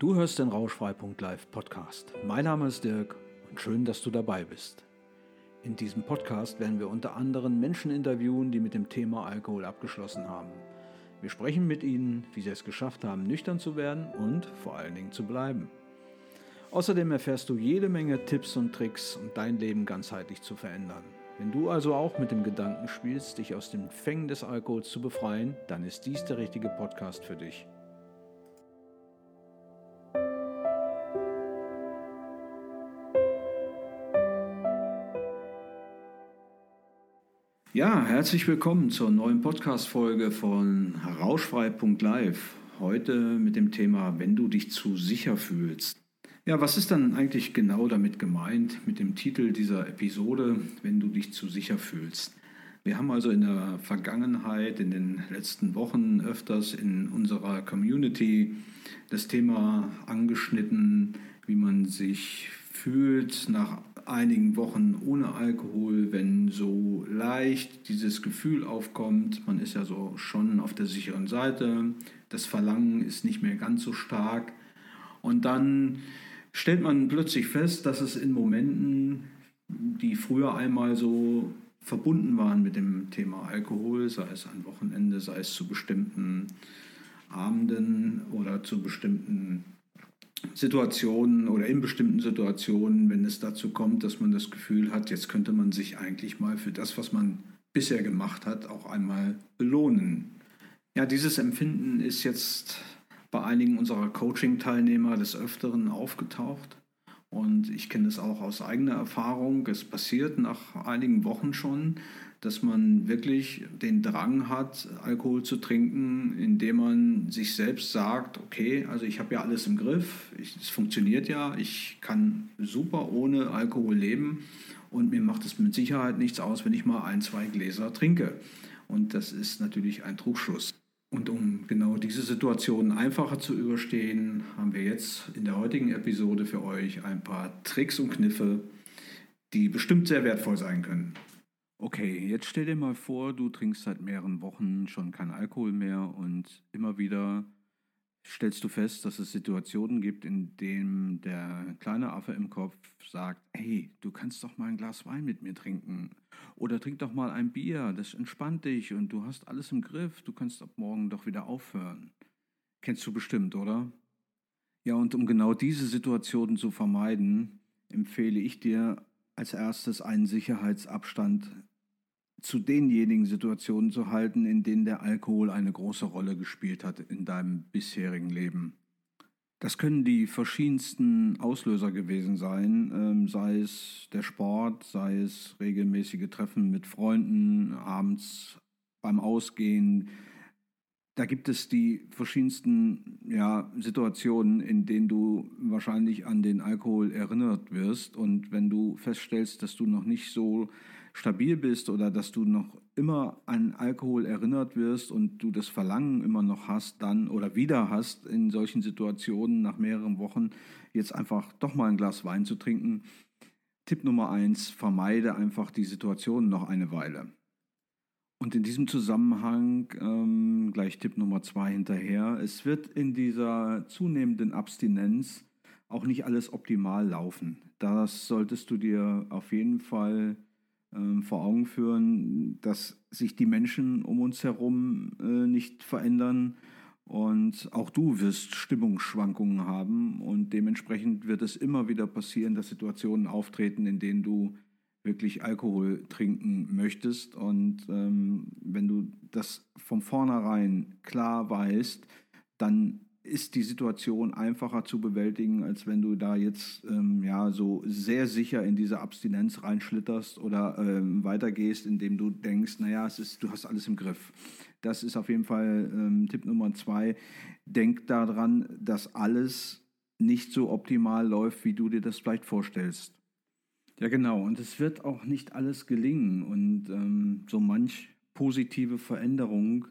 Du hörst den Rauschfrei.live Podcast. Mein Name ist Dirk und schön, dass du dabei bist. In diesem Podcast werden wir unter anderem Menschen interviewen, die mit dem Thema Alkohol abgeschlossen haben. Wir sprechen mit ihnen, wie sie es geschafft haben, nüchtern zu werden und vor allen Dingen zu bleiben. Außerdem erfährst du jede Menge Tipps und Tricks, um dein Leben ganzheitlich zu verändern. Wenn du also auch mit dem Gedanken spielst, dich aus den Fängen des Alkohols zu befreien, dann ist dies der richtige Podcast für dich. Ja, herzlich willkommen zur neuen Podcast-Folge von Rauschfrei.live. Heute mit dem Thema, wenn du dich zu sicher fühlst. Ja, was ist dann eigentlich genau damit gemeint mit dem Titel dieser Episode, wenn du dich zu sicher fühlst? Wir haben also in der Vergangenheit, in den letzten Wochen öfters in unserer Community das Thema angeschnitten, wie man sich fühlt nach einigen Wochen ohne Alkohol, wenn so leicht dieses Gefühl aufkommt, man ist ja so schon auf der sicheren Seite, das Verlangen ist nicht mehr ganz so stark. Und dann stellt man plötzlich fest, dass es in Momenten, die früher einmal so verbunden waren mit dem Thema Alkohol, sei es am Wochenende, sei es zu bestimmten Abenden oder zu bestimmten Situationen oder in bestimmten Situationen, wenn es dazu kommt, dass man das Gefühl hat, jetzt könnte man sich eigentlich mal für das, was man bisher gemacht hat, auch einmal belohnen. Ja, dieses Empfinden ist jetzt bei einigen unserer Coaching-Teilnehmer des Öfteren aufgetaucht. Und ich kenne es auch aus eigener Erfahrung. Es passiert nach einigen Wochen schon, dass man wirklich den Drang hat, Alkohol zu trinken, indem man sich selbst sagt, okay, also ich habe ja alles im Griff, es funktioniert ja, ich kann super ohne Alkohol leben und mir macht es mit Sicherheit nichts aus, wenn ich mal ein, zwei Gläser trinke. Und das ist natürlich ein Trugschluss. Und um genau diese Situation einfacher zu überstehen, haben wir jetzt in der heutigen Episode für euch ein paar Tricks und Kniffe, die bestimmt sehr wertvoll sein können. Okay, jetzt stell dir mal vor, du trinkst seit mehreren Wochen schon keinen Alkohol mehr und immer wieder stellst du fest, dass es Situationen gibt, in denen der kleine Affe im Kopf sagt, hey, du kannst doch mal ein Glas Wein mit mir trinken oder trink doch mal ein Bier, das entspannt dich und du hast alles im Griff, du kannst ab morgen doch wieder aufhören. Kennst du bestimmt, oder? Ja, und um genau diese Situationen zu vermeiden, empfehle ich dir als erstes einen Sicherheitsabstand zu denjenigen Situationen zu halten, in denen der Alkohol eine große Rolle gespielt hat in deinem bisherigen Leben. Das können die verschiedensten Auslöser gewesen sein, ähm, sei es der Sport, sei es regelmäßige Treffen mit Freunden, abends beim Ausgehen. Da gibt es die verschiedensten ja, Situationen, in denen du wahrscheinlich an den Alkohol erinnert wirst. Und wenn du feststellst, dass du noch nicht so stabil bist oder dass du noch immer an Alkohol erinnert wirst und du das Verlangen immer noch hast, dann oder wieder hast in solchen Situationen nach mehreren Wochen jetzt einfach doch mal ein Glas Wein zu trinken. Tipp Nummer eins, vermeide einfach die Situation noch eine Weile. Und in diesem Zusammenhang ähm, gleich Tipp Nummer zwei hinterher. Es wird in dieser zunehmenden Abstinenz auch nicht alles optimal laufen. Das solltest du dir auf jeden Fall ähm, vor Augen führen, dass sich die Menschen um uns herum äh, nicht verändern. Und auch du wirst Stimmungsschwankungen haben und dementsprechend wird es immer wieder passieren, dass Situationen auftreten, in denen du wirklich Alkohol trinken möchtest. Und ähm, wenn du das von vornherein klar weißt, dann ist die Situation einfacher zu bewältigen, als wenn du da jetzt ähm, ja so sehr sicher in diese Abstinenz reinschlitterst oder ähm, weitergehst, indem du denkst, naja, es ist, du hast alles im Griff. Das ist auf jeden Fall ähm, Tipp Nummer zwei. Denk daran, dass alles nicht so optimal läuft, wie du dir das vielleicht vorstellst. Ja, genau. Und es wird auch nicht alles gelingen. Und ähm, so manch positive Veränderung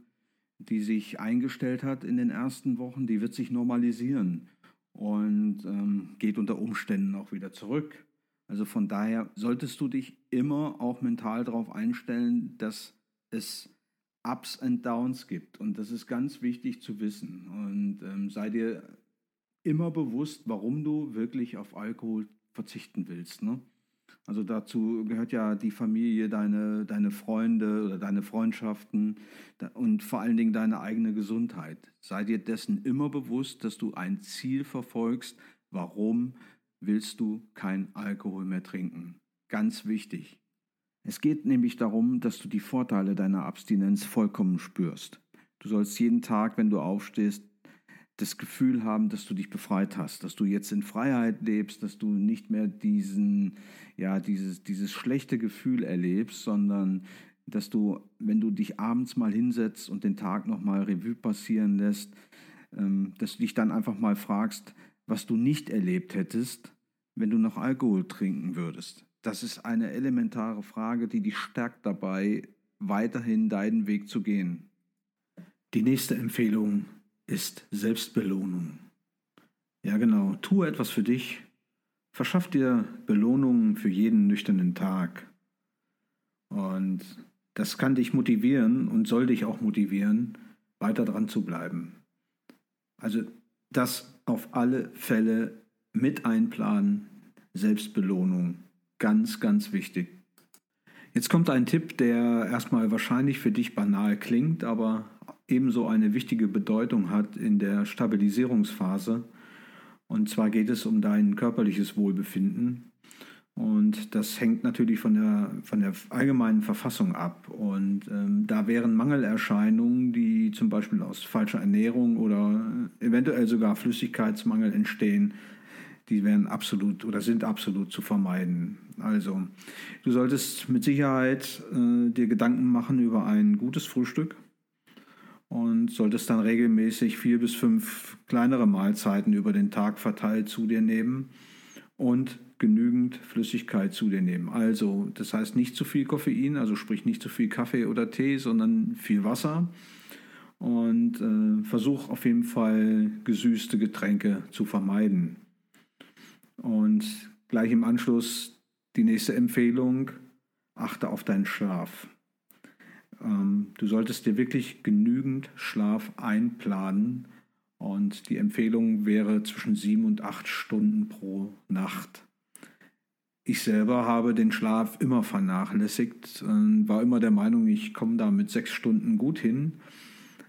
die sich eingestellt hat in den ersten Wochen, die wird sich normalisieren und ähm, geht unter Umständen auch wieder zurück. Also von daher solltest du dich immer auch mental darauf einstellen, dass es Ups und Downs gibt. Und das ist ganz wichtig zu wissen. Und ähm, sei dir immer bewusst, warum du wirklich auf Alkohol verzichten willst. Ne? Also dazu gehört ja die Familie, deine, deine Freunde oder deine Freundschaften und vor allen Dingen deine eigene Gesundheit. Sei dir dessen immer bewusst, dass du ein Ziel verfolgst. Warum willst du kein Alkohol mehr trinken? Ganz wichtig. Es geht nämlich darum, dass du die Vorteile deiner Abstinenz vollkommen spürst. Du sollst jeden Tag, wenn du aufstehst, das Gefühl haben, dass du dich befreit hast, dass du jetzt in Freiheit lebst, dass du nicht mehr diesen, ja, dieses, dieses schlechte Gefühl erlebst, sondern dass du, wenn du dich abends mal hinsetzt und den Tag nochmal Revue passieren lässt, ähm, dass du dich dann einfach mal fragst, was du nicht erlebt hättest, wenn du noch Alkohol trinken würdest. Das ist eine elementare Frage, die dich stärkt dabei, weiterhin deinen Weg zu gehen. Die nächste Empfehlung ist Selbstbelohnung. Ja genau, tue etwas für dich, verschaff dir Belohnungen für jeden nüchternen Tag. Und das kann dich motivieren und soll dich auch motivieren, weiter dran zu bleiben. Also das auf alle Fälle mit einplanen, Selbstbelohnung, ganz, ganz wichtig. Jetzt kommt ein Tipp, der erstmal wahrscheinlich für dich banal klingt, aber ebenso eine wichtige Bedeutung hat in der Stabilisierungsphase. Und zwar geht es um dein körperliches Wohlbefinden. Und das hängt natürlich von der, von der allgemeinen Verfassung ab. Und ähm, da wären Mangelerscheinungen, die zum Beispiel aus falscher Ernährung oder eventuell sogar Flüssigkeitsmangel entstehen, die wären absolut oder sind absolut zu vermeiden. Also, du solltest mit Sicherheit äh, dir Gedanken machen über ein gutes Frühstück und solltest dann regelmäßig vier bis fünf kleinere Mahlzeiten über den Tag verteilt zu dir nehmen und genügend Flüssigkeit zu dir nehmen. Also, das heißt nicht zu viel Koffein, also sprich nicht zu viel Kaffee oder Tee, sondern viel Wasser. Und äh, versuch auf jeden Fall gesüßte Getränke zu vermeiden. Und gleich im Anschluss die nächste Empfehlung, achte auf deinen Schlaf. Ähm, du solltest dir wirklich genügend Schlaf einplanen und die Empfehlung wäre zwischen sieben und acht Stunden pro Nacht. Ich selber habe den Schlaf immer vernachlässigt, war immer der Meinung, ich komme da mit sechs Stunden gut hin.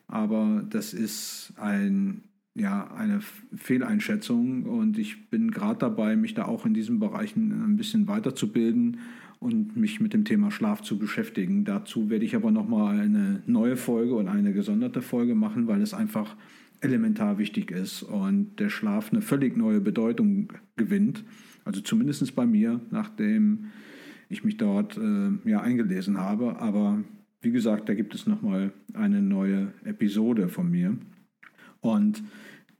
Aber das ist ein, ja, eine Fehleinschätzung und ich bin gerade dabei, mich da auch in diesen Bereichen ein bisschen weiterzubilden und mich mit dem Thema Schlaf zu beschäftigen. Dazu werde ich aber nochmal eine neue Folge und eine gesonderte Folge machen, weil es einfach elementar wichtig ist und der Schlaf eine völlig neue Bedeutung gewinnt. Also zumindest bei mir, nachdem ich mich dort äh, ja, eingelesen habe. Aber wie gesagt, da gibt es nochmal eine neue Episode von mir. Und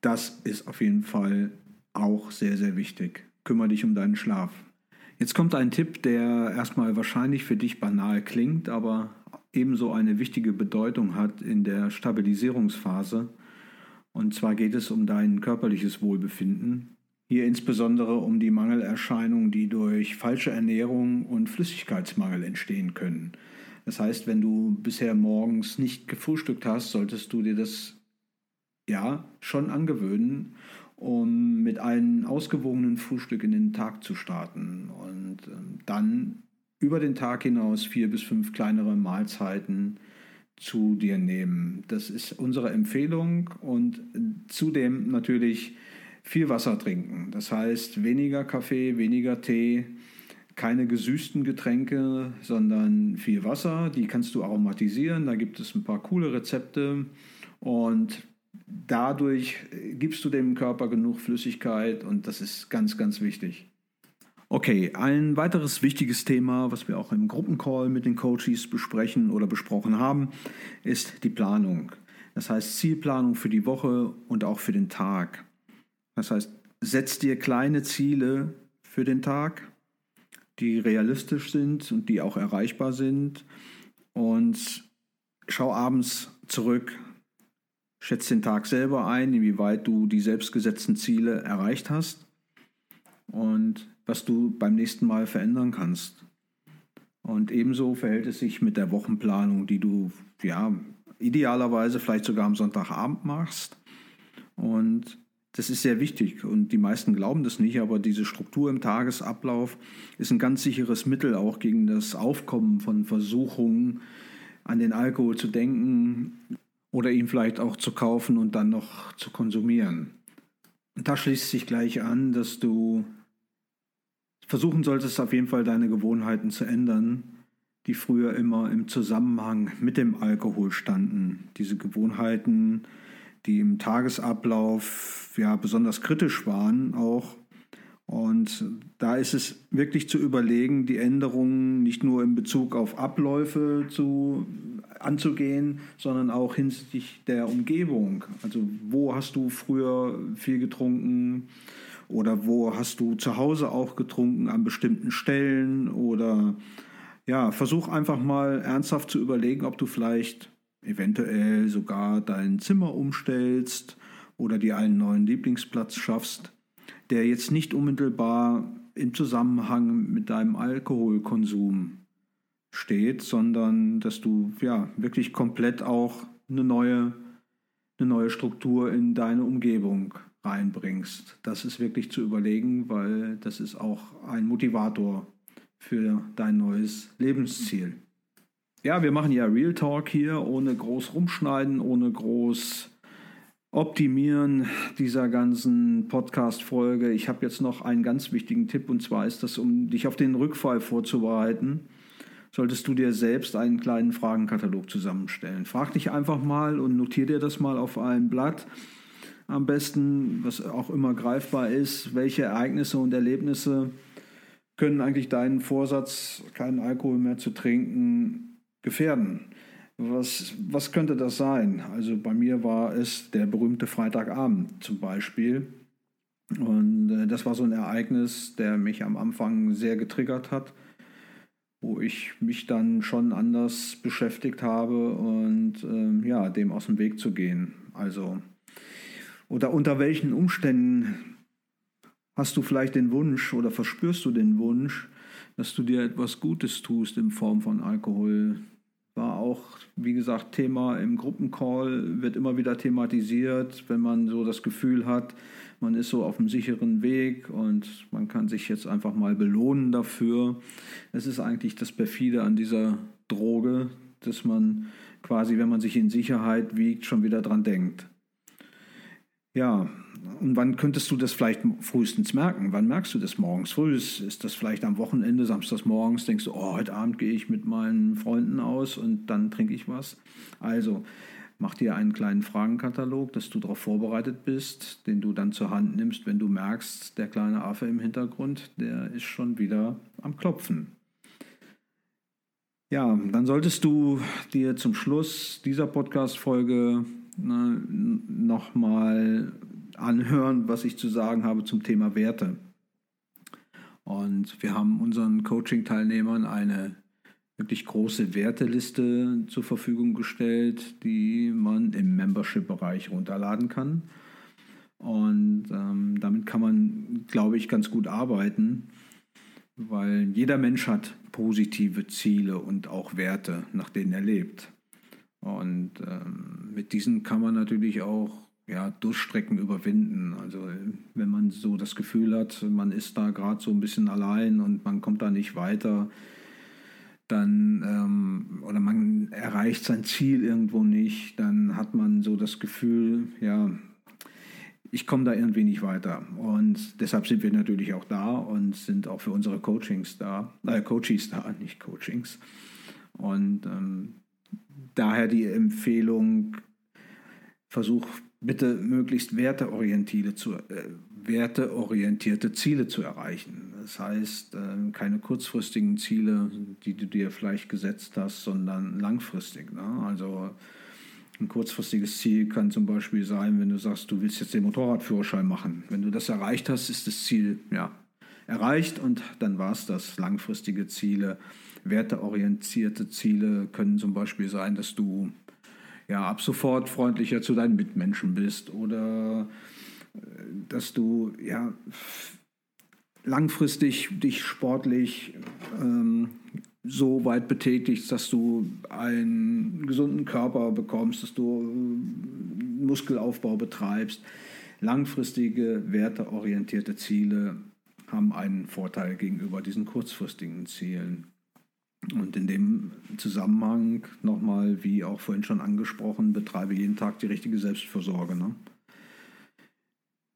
das ist auf jeden Fall auch sehr, sehr wichtig. Kümmere dich um deinen Schlaf. Jetzt kommt ein Tipp, der erstmal wahrscheinlich für dich banal klingt, aber ebenso eine wichtige Bedeutung hat in der Stabilisierungsphase. Und zwar geht es um dein körperliches Wohlbefinden. Hier insbesondere um die Mangelerscheinungen, die durch falsche Ernährung und Flüssigkeitsmangel entstehen können. Das heißt, wenn du bisher morgens nicht gefrühstückt hast, solltest du dir das ja schon angewöhnen um mit einem ausgewogenen Frühstück in den Tag zu starten und ähm, dann über den Tag hinaus vier bis fünf kleinere Mahlzeiten zu dir nehmen. Das ist unsere Empfehlung und zudem natürlich viel Wasser trinken. Das heißt weniger Kaffee, weniger Tee, keine gesüßten Getränke, sondern viel Wasser. Die kannst du aromatisieren. Da gibt es ein paar coole Rezepte und dadurch gibst du dem Körper genug Flüssigkeit und das ist ganz, ganz wichtig. Okay, ein weiteres wichtiges Thema, was wir auch im Gruppencall mit den Coaches besprechen oder besprochen haben, ist die Planung. Das heißt Zielplanung für die Woche und auch für den Tag. Das heißt, setz dir kleine Ziele für den Tag, die realistisch sind und die auch erreichbar sind und schau abends zurück Schätz den Tag selber ein, inwieweit du die selbstgesetzten Ziele erreicht hast und was du beim nächsten Mal verändern kannst. Und ebenso verhält es sich mit der Wochenplanung, die du ja idealerweise vielleicht sogar am Sonntagabend machst. Und Das ist sehr wichtig und die meisten glauben das nicht, aber diese Struktur im Tagesablauf ist ein ganz sicheres Mittel auch gegen das Aufkommen von Versuchungen, an den Alkohol zu denken oder ihn vielleicht auch zu kaufen und dann noch zu konsumieren. Und da schließt sich gleich an, dass du versuchen solltest, auf jeden Fall deine Gewohnheiten zu ändern, die früher immer im Zusammenhang mit dem Alkohol standen. Diese Gewohnheiten, die im Tagesablauf ja besonders kritisch waren auch. Und da ist es wirklich zu überlegen, die Änderungen nicht nur in Bezug auf Abläufe zu, anzugehen, sondern auch hinsichtlich der Umgebung. Also wo hast du früher viel getrunken oder wo hast du zu Hause auch getrunken an bestimmten Stellen oder ja, versuch einfach mal ernsthaft zu überlegen, ob du vielleicht eventuell sogar dein Zimmer umstellst oder dir einen neuen Lieblingsplatz schaffst, der jetzt nicht unmittelbar im Zusammenhang mit deinem Alkoholkonsum steht, sondern dass du ja wirklich komplett auch eine neue, eine neue Struktur in deine Umgebung reinbringst. Das ist wirklich zu überlegen, weil das ist auch ein Motivator für dein neues Lebensziel. Ja, wir machen ja Real Talk hier, ohne groß rumschneiden, ohne groß optimieren dieser ganzen Podcast-Folge. Ich habe jetzt noch einen ganz wichtigen Tipp und zwar ist das, um dich auf den Rückfall vorzubereiten, solltest du dir selbst einen kleinen Fragenkatalog zusammenstellen. Frag dich einfach mal und notiere dir das mal auf einem Blatt. Am besten, was auch immer greifbar ist, welche Ereignisse und Erlebnisse können eigentlich deinen Vorsatz, keinen Alkohol mehr zu trinken, gefährden. Was, was könnte das sein? Also bei mir war es der berühmte Freitagabend zum Beispiel. Und äh, das war so ein Ereignis, der mich am Anfang sehr getriggert hat, wo ich mich dann schon anders beschäftigt habe und äh, ja, dem aus dem Weg zu gehen. Also, oder unter welchen Umständen hast du vielleicht den Wunsch oder verspürst du den Wunsch, dass du dir etwas Gutes tust in Form von Alkohol. War auch, wie gesagt, Thema im Gruppencall, wird immer wieder thematisiert, wenn man so das Gefühl hat, man ist so auf einem sicheren Weg und man kann sich jetzt einfach mal belohnen dafür. Es ist eigentlich das Perfide an dieser Droge, dass man quasi, wenn man sich in Sicherheit wiegt, schon wieder dran denkt. Ja, und wann könntest du das vielleicht frühestens merken? Wann merkst du das morgens früh? Ist das vielleicht am Wochenende, samstags morgens, denkst du, oh, heute Abend gehe ich mit meinen Freunden aus und dann trinke ich was? Also, mach dir einen kleinen Fragenkatalog, dass du darauf vorbereitet bist, den du dann zur Hand nimmst, wenn du merkst, der kleine Affe im Hintergrund, der ist schon wieder am Klopfen. Ja, dann solltest du dir zum Schluss dieser Podcast-Folge ne, nochmal anhören, was ich zu sagen habe zum Thema Werte. Und wir haben unseren Coaching-Teilnehmern eine wirklich große Werteliste zur Verfügung gestellt, die man im Membership-Bereich runterladen kann. Und ähm, damit kann man, glaube ich, ganz gut arbeiten, weil jeder Mensch hat positive Ziele und auch Werte, nach denen er lebt. Und ähm, mit diesen kann man natürlich auch ja, Durchstrecken überwinden. Also wenn man so das Gefühl hat, man ist da gerade so ein bisschen allein und man kommt da nicht weiter, dann ähm, oder man erreicht sein Ziel irgendwo nicht, dann hat man so das Gefühl, ja, ich komme da irgendwie nicht weiter. Und deshalb sind wir natürlich auch da und sind auch für unsere Coachings da, äh, Coaches da, nicht Coachings. Und ähm, daher die Empfehlung, versuch bitte möglichst werteorientierte, zu, äh, werteorientierte Ziele zu erreichen. Das heißt, äh, keine kurzfristigen Ziele, die du dir vielleicht gesetzt hast, sondern langfristig. Ne? Also ein kurzfristiges Ziel kann zum Beispiel sein, wenn du sagst, du willst jetzt den Motorradführerschein machen. Wenn du das erreicht hast, ist das Ziel ja, erreicht und dann war es das. Langfristige Ziele, werteorientierte Ziele können zum Beispiel sein, dass du ja, ab sofort freundlicher zu deinen Mitmenschen bist oder dass du ja, langfristig dich sportlich ähm, so weit betätigst, dass du einen gesunden Körper bekommst, dass du äh, Muskelaufbau betreibst. langfristige, werteorientierte Ziele haben einen Vorteil gegenüber diesen kurzfristigen Zielen. Und in dem Zusammenhang nochmal, wie auch vorhin schon angesprochen, betreibe jeden Tag die richtige Selbstfürsorge. Ne?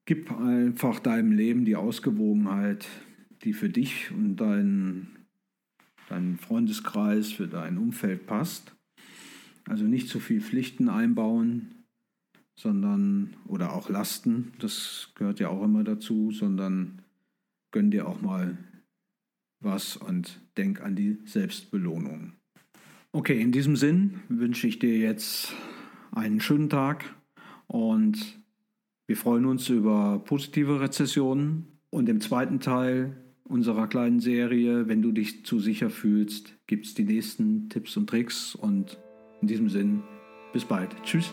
Gib einfach deinem Leben die Ausgewogenheit, die für dich und deinen, deinen Freundeskreis, für dein Umfeld passt. Also nicht zu viel Pflichten einbauen, sondern oder auch Lasten, das gehört ja auch immer dazu, sondern gönn dir auch mal was und denk an die Selbstbelohnung. Okay, in diesem Sinn wünsche ich dir jetzt einen schönen Tag und wir freuen uns über positive Rezessionen und im zweiten Teil unserer kleinen Serie, wenn du dich zu sicher fühlst, gibt es die nächsten Tipps und Tricks und in diesem Sinn, bis bald. Tschüss.